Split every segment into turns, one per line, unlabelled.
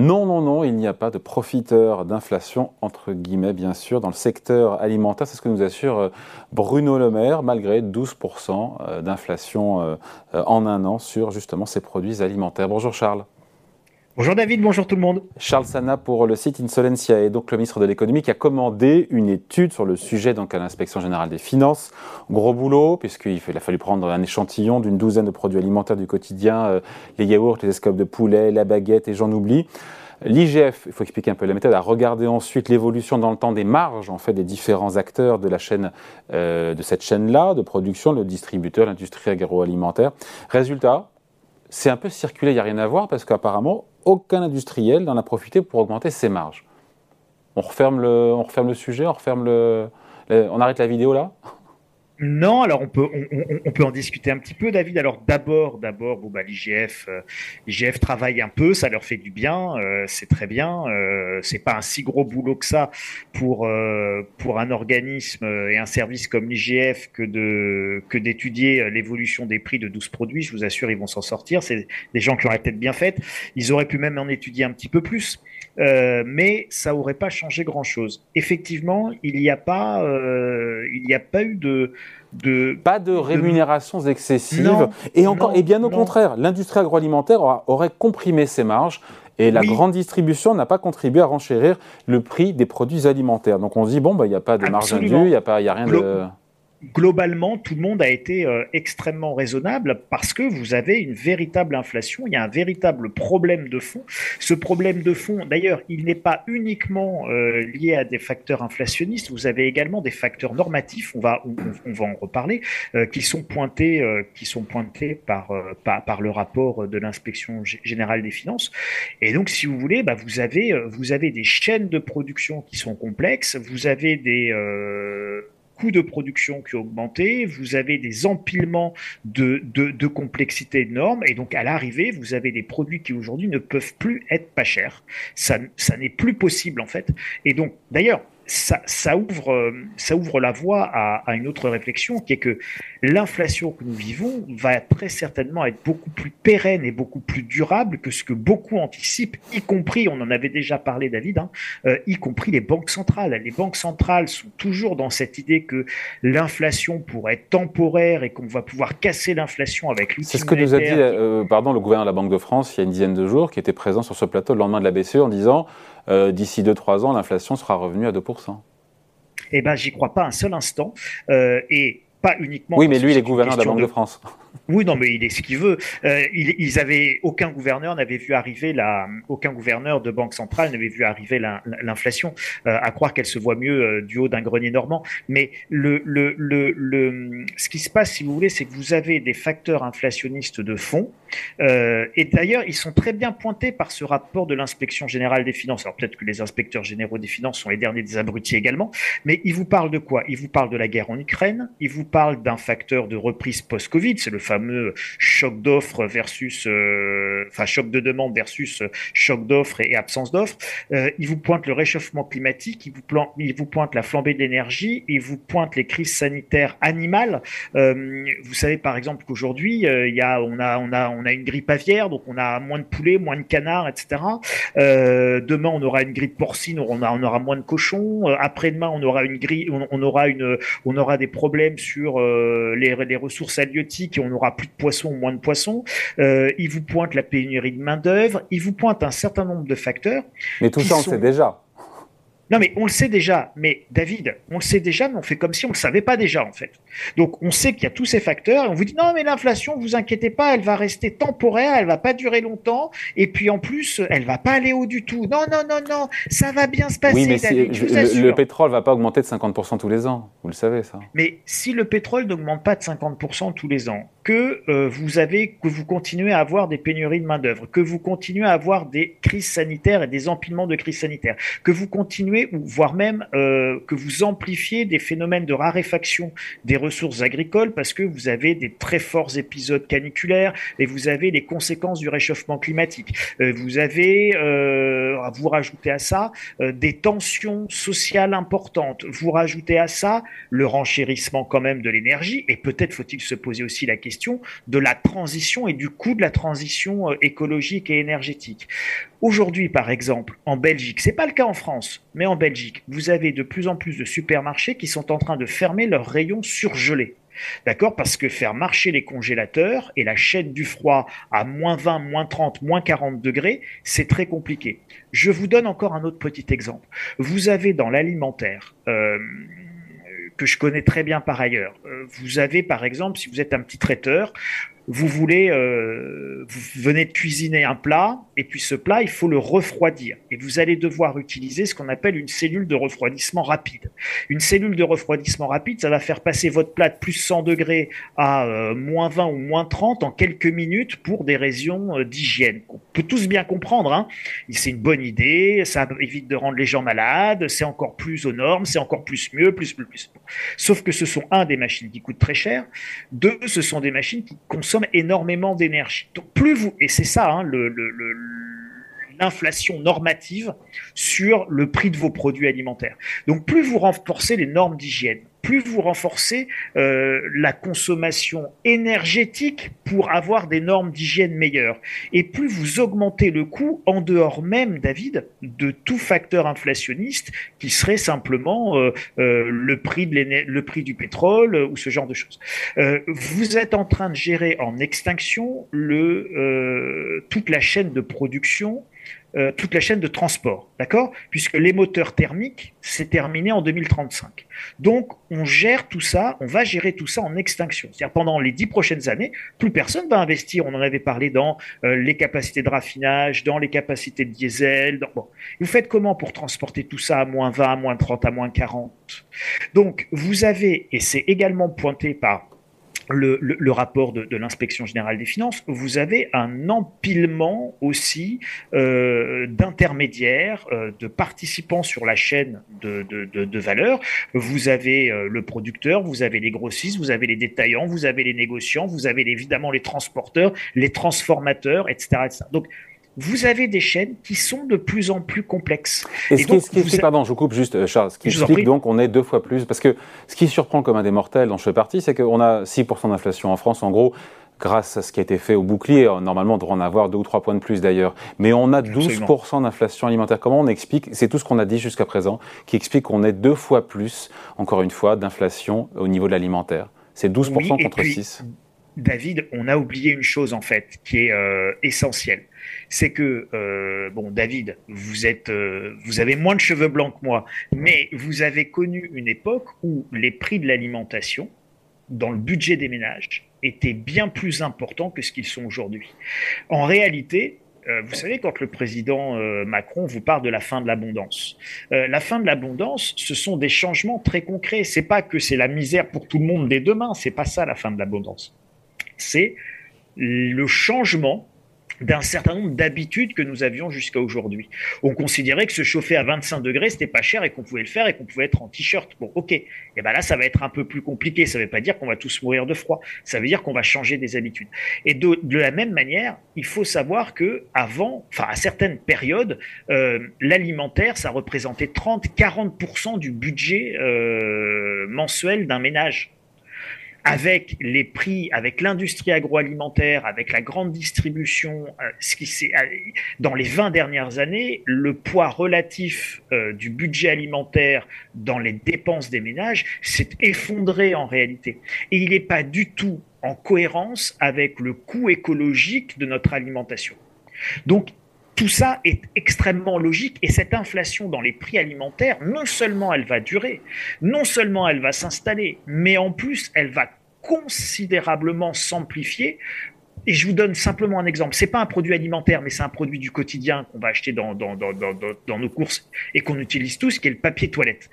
Non, non, non, il n'y a pas de profiteur d'inflation, entre guillemets, bien sûr, dans le secteur alimentaire. C'est ce que nous assure euh, Bruno Le Maire, malgré 12% euh, d'inflation euh, en un an sur justement ces produits alimentaires. Bonjour Charles.
Bonjour David, bonjour tout le monde.
Charles Sana pour le site Insolencia et donc le ministre de l'économie qui a commandé une étude sur le sujet donc à l'inspection générale des finances. Gros boulot puisqu'il a fallu prendre un échantillon d'une douzaine de produits alimentaires du quotidien, euh, les yaourts, les escopes de poulet, la baguette et j'en oublie. L'IGF, il faut expliquer un peu la méthode, a regardé ensuite l'évolution dans le temps des marges en fait des différents acteurs de la chaîne, euh, de cette chaîne-là de production, le distributeur, l'industrie agroalimentaire. Résultat, c'est un peu circulé, il n'y a rien à voir parce qu'apparemment aucun industriel n'en a profité pour augmenter ses marges. On referme le, sujet, on referme le, on arrête la vidéo là?
Non, alors on peut, on, peut en discuter un petit peu, David. Alors d'abord, d'abord, bon, bah, l'IGF, euh, l'IGF travaille un peu, ça leur fait du bien, euh, c'est très bien. Euh, c'est pas un si gros boulot que ça pour euh, pour un organisme et un service comme l'IGF que de que d'étudier l'évolution des prix de 12 produits. Je vous assure, ils vont s'en sortir. C'est des gens qui la tête bien faite. Ils auraient pu même en étudier un petit peu plus. Euh, mais ça aurait pas changé grand-chose. Effectivement, il n'y a pas, euh, il n'y a pas eu de, de
pas de rémunérations excessives et encore et bien au contraire, l'industrie agroalimentaire aurait comprimé ses marges et la grande distribution n'a pas contribué à renchérir le prix des produits alimentaires. Donc on se dit bon bah il n'y a pas de marge indue, il n'y a pas il y a rien de
globalement, tout le monde a été euh, extrêmement raisonnable parce que vous avez une véritable inflation, il y a un véritable problème de fond. Ce problème de fond, d'ailleurs, il n'est pas uniquement euh, lié à des facteurs inflationnistes, vous avez également des facteurs normatifs, on va, on, va en reparler, euh, qui sont pointés, qui sont pointés par, par, par, le rapport de l'inspection générale des finances. Et donc, si vous voulez, bah, vous, avez, vous avez des chaînes de production qui sont complexes, vous avez des de production qui ont augmenté, vous avez des empilements de, de, complexité énormes, et donc à l'arrivée, vous avez des produits qui aujourd'hui ne peuvent plus être pas chers. Ça, ça n'est plus possible en fait. Et donc, d'ailleurs, ça, ouvre, euh, ça ouvre la voie à, une autre réflexion qui est que l'inflation que nous vivons va très certainement être beaucoup plus pérenne et beaucoup plus durable que ce que beaucoup anticipent, y compris, on en avait déjà parlé David, hein, euh, y compris les banques centrales. Les banques centrales sont toujours dans cette idée que l'inflation pourrait être temporaire et qu'on va pouvoir casser l'inflation avec l'outil
C'est ce que nous a dit euh, pardon, le gouverneur de la Banque de France il y a une dizaine de jours, qui était présent sur ce plateau le lendemain de la BCE en disant euh, d'ici 2-3 ans, l'inflation sera revenue à 2%.
Eh ben, j'y crois pas un seul instant. Euh, et pas uniquement.
Oui, mais lui, il est gouverneur de la Banque de, France.
Oui, non, mais il est ce qu'il veut. Euh, ils, avaient aucun gouverneur n'avait vu arriver la, aucun gouverneur de banque centrale n'avait vu arriver l'inflation. Euh, à croire qu'elle se voit mieux euh, du haut d'un grenier normand. Mais le, le, le, le, ce qui se passe, si vous voulez, c'est que vous avez des facteurs inflationnistes de fond. Euh, et d'ailleurs, ils sont très bien pointés par ce rapport de l'inspection générale des finances. Alors peut-être que les inspecteurs généraux des finances sont les derniers des abrutis également, mais ils vous parlent de quoi? Ils vous parlent de la guerre en Ukraine. Ils vous parlent d'un facteur de reprise post-Covid. C'est le fameux choc d'offres versus, euh, enfin choc de demande versus choc d'offres et, absence d'offres. Euh, il vous pointe le réchauffement climatique, il vous, pointe, la flambée de l'énergie, il vous pointe les crises sanitaires animales. Euh, vous savez par exemple qu'aujourd'hui, euh, il y a, on a, on a, on a une grippe aviaire, donc on a moins de poulets, moins de canards, etc. Euh, demain, on aura une grippe porcine, on, a, on aura moins de cochons. Euh, après-demain, on aura une grippe, on, on, aura une, on aura des problèmes sur les, les ressources halieutiques et on aura plus de poissons ou moins de poissons. Euh, il vous pointe la pénurie de main d'œuvre. Il vous pointe un certain nombre de facteurs.
Mais tout ça, on sait déjà.
Non, mais on le sait déjà. Mais David, on le sait déjà, mais on fait comme si on le savait pas déjà, en fait. Donc, on sait qu'il y a tous ces facteurs et on vous dit non, mais l'inflation, vous inquiétez pas, elle va rester temporaire, elle va pas durer longtemps. Et puis, en plus, elle va pas aller haut du tout. Non, non, non, non, ça va bien se passer. Oui, mais David, je vous
le, le, pétrole va pas augmenter de 50% tous les ans. Vous le savez, ça.
Mais si le pétrole n'augmente pas de 50% tous les ans, que euh, vous avez, que vous continuez à avoir des pénuries de main d'œuvre, que vous continuez à avoir des crises sanitaires et des empilements de crises sanitaires, que vous continuez ou voire même euh, que vous amplifiez des phénomènes de raréfaction des ressources agricoles parce que vous avez des très forts épisodes caniculaires et vous avez les conséquences du réchauffement climatique. Euh, vous avez, vous rajoutez à ça des tensions sociales importantes. Vous rajoutez à ça le renchérissement quand même de l'énergie et peut-être faut-il se poser aussi la question de la transition et du coût de la transition euh, écologique et énergétique. Aujourd'hui, par exemple, en Belgique, c'est pas le cas en France, mais en Belgique, vous avez de plus en plus de supermarchés qui sont en train de fermer leurs rayons surgelés. D'accord? Parce que faire marcher les congélateurs et la chaîne du froid à moins 20, moins 30, moins 40 degrés, c'est très compliqué. Je vous donne encore un autre petit exemple. Vous avez dans l'alimentaire, euh, que je connais très bien par ailleurs, euh, vous avez par exemple, si vous êtes un petit traiteur, vous voulez, euh, vous venez de cuisiner un plat, et puis ce plat, il faut le refroidir. Et vous allez devoir utiliser ce qu'on appelle une cellule de refroidissement rapide. Une cellule de refroidissement rapide, ça va faire passer votre plat de plus 100 degrés à euh, moins 20 ou moins 30 en quelques minutes pour des raisons euh, d'hygiène. On peut tous bien comprendre. Hein. C'est une bonne idée, ça évite de rendre les gens malades, c'est encore plus aux normes, c'est encore plus mieux, plus, plus, plus. Sauf que ce sont, un, des machines qui coûtent très cher, deux, ce sont des machines qui consomment énormément d'énergie. Donc plus vous, et c'est ça hein, le, l'inflation normative sur le prix de vos produits alimentaires. Donc plus vous renforcez les normes d'hygiène, plus vous renforcez euh, la consommation énergétique pour avoir des normes d'hygiène meilleures. Et plus vous augmentez le coût en dehors même, David, de tout facteur inflationniste qui serait simplement euh, euh, le, prix de le prix du pétrole ou ce genre de choses. vous êtes en train de gérer en extinction le, toute la chaîne de production euh, toute la chaîne de transport, d'accord? Puisque les moteurs thermiques, c'est terminé en 2035. Donc, on gère tout ça, on va gérer tout ça en extinction. C'est-à-dire pendant les dix prochaines années, plus personne va investir. On en avait parlé dans euh, les capacités de raffinage, dans les capacités de diesel. Vous faites comment pour transporter tout ça à moins 20, à moins 30, à moins 40 Donc, vous avez, et c'est également pointé par le, rapport de, l'inspection générale des finances, vous avez un empilement aussi euh, d'intermédiaires, euh, de participants sur la chaîne de, de, valeur. Vous avez euh, le producteur, vous avez les grossistes, vous avez les détaillants, vous avez les négociants, vous avez évidemment les transporteurs, les transformateurs, etc. etc. Donc vous avez des chaînes qui sont de plus en plus complexes.
Et, ce, qui, explique, pardon, je vous coupe juste, euh, Charles, ce qui explique donc on est deux fois plus, parce que ce qui surprend comme un des mortels dont je fais partie, c'est qu'on a 6% d'inflation en France, en gros, grâce à ce qui a été fait au bouclier. Normalement, on devrait en avoir deux ou trois points de plus d'ailleurs. Mais on a 12% d'inflation alimentaire. Comment on explique C'est tout ce qu'on a dit jusqu'à présent qui explique qu'on est deux fois plus, encore une fois, d'inflation au niveau de l'alimentaire. C'est 12% contre 6.
David, on a oublié une chose en fait qui est euh, essentielle c'est que euh, bon, David, vous êtes, euh, vous avez moins de cheveux blancs que moi, mais vous avez connu une époque où les prix de l'alimentation dans le budget des ménages étaient bien plus importants que ce qu'ils sont aujourd'hui. En réalité, vous savez, quand le président Macron vous parle de la fin de l'abondance, la fin de l'abondance, ce sont des changements très concrets. C'est pas que c'est la misère pour tout le monde dès demain. C'est pas ça la fin de l'abondance. C'est le changement d'un certain nombre d'habitudes que nous avions jusqu'à aujourd'hui. On considérait que se chauffer à 25 degrés, c'était pas cher et qu'on pouvait le faire et qu'on pouvait être en t-shirt. Bon, ok. Et ben là, ça va être un peu plus compliqué. Ça veut pas dire qu'on va tous mourir de froid. Ça veut dire qu'on va changer des habitudes. Et de, la même manière, il faut savoir que avant, enfin à certaines périodes, euh, l'alimentaire, ça représentait 30-40% du budget euh, mensuel d'un ménage avec les prix, avec l'industrie agroalimentaire, avec la grande distribution, euh, ce qui euh, dans les 20 dernières années, le poids relatif euh, du budget alimentaire dans les dépenses des ménages s'est effondré en réalité. Et il n'est pas du tout en cohérence avec le coût écologique de notre alimentation. Donc, tout ça est extrêmement logique et cette inflation dans les prix alimentaires, non seulement elle va durer, non seulement elle va s'installer, mais en plus elle va considérablement s'amplifier et je vous donne simplement un exemple. C'est pas un produit alimentaire, mais c'est un produit du quotidien qu'on va acheter dans, dans, dans, dans, nos courses et qu'on utilise tous, qui est le papier toilette.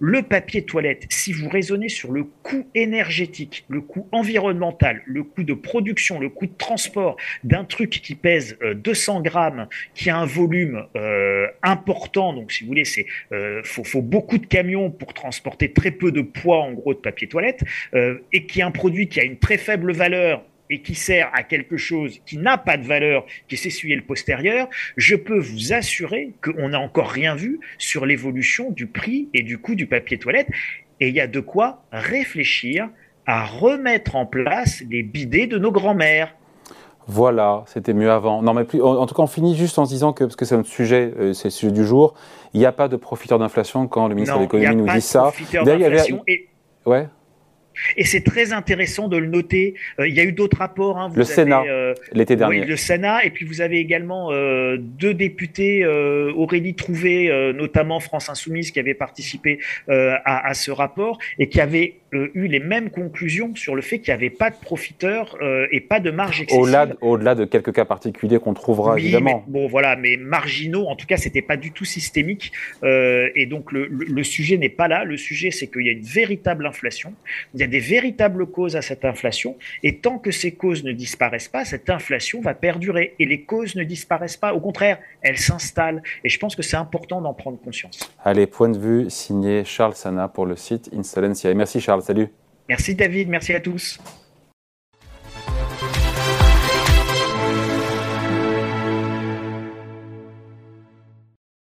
Le papier toilette, si vous raisonnez sur le coût énergétique, le coût environnemental, le coût de production, le coût de transport d'un truc qui pèse 200 euh, grammes, qui a un volume euh, important, donc si vous voulez, c'est euh, faut, beaucoup de camions pour transporter très peu de poids en gros de papier toilette, et qui est un produit qui a une très faible valeur et qui sert à quelque chose qui n'a pas de valeur, qui est s'essuyer le postérieur, je peux vous assurer qu'on n'a encore rien vu sur l'évolution du prix et du coût du papier toilette. Et il y a de quoi réfléchir à remettre en place les bidets de nos grands-mères.
Voilà, c'était mieux avant. Non, mais plus, en, tout cas, on finit juste en se disant que, parce que c'est notre sujet, euh, c'est le sujet du jour, il n'y a pas de profiteur d'inflation quand le ministre de l'économie nous dit ça.
D'ailleurs, il y avait... et... Ouais. Et c'est très intéressant de le noter. Euh, il y a eu d'autres rapports. Hein.
le Sénat, euh, l'été dernier.
Oui, le Sénat. Et puis vous avez également euh, deux députés, Aurélie Trouvé, notamment France Insoumise, qui avaient participé à, à, ce rapport et qui avaient eu les mêmes conclusions sur le fait qu'il n'y avait pas de profiteurs et pas de marge excessive.
Au-delà, au-delà de quelques cas particuliers qu'on trouvera
oui,
évidemment.
bon, voilà, mais marginaux. En tout cas, c'était pas du tout systémique. et donc le, le, le sujet n'est pas là. Le sujet, c'est qu'il y a une véritable inflation. Il y a des véritables causes à cette inflation. Et tant que ces causes ne disparaissent pas, cette inflation va perdurer. Et les causes ne disparaissent pas. Au contraire, elles s'installent. Et je pense que c'est important d'en prendre conscience.
Allez, point de vue signé Charles Sana pour le site Insolencia. Et merci Charles,
Merci David, merci à tous.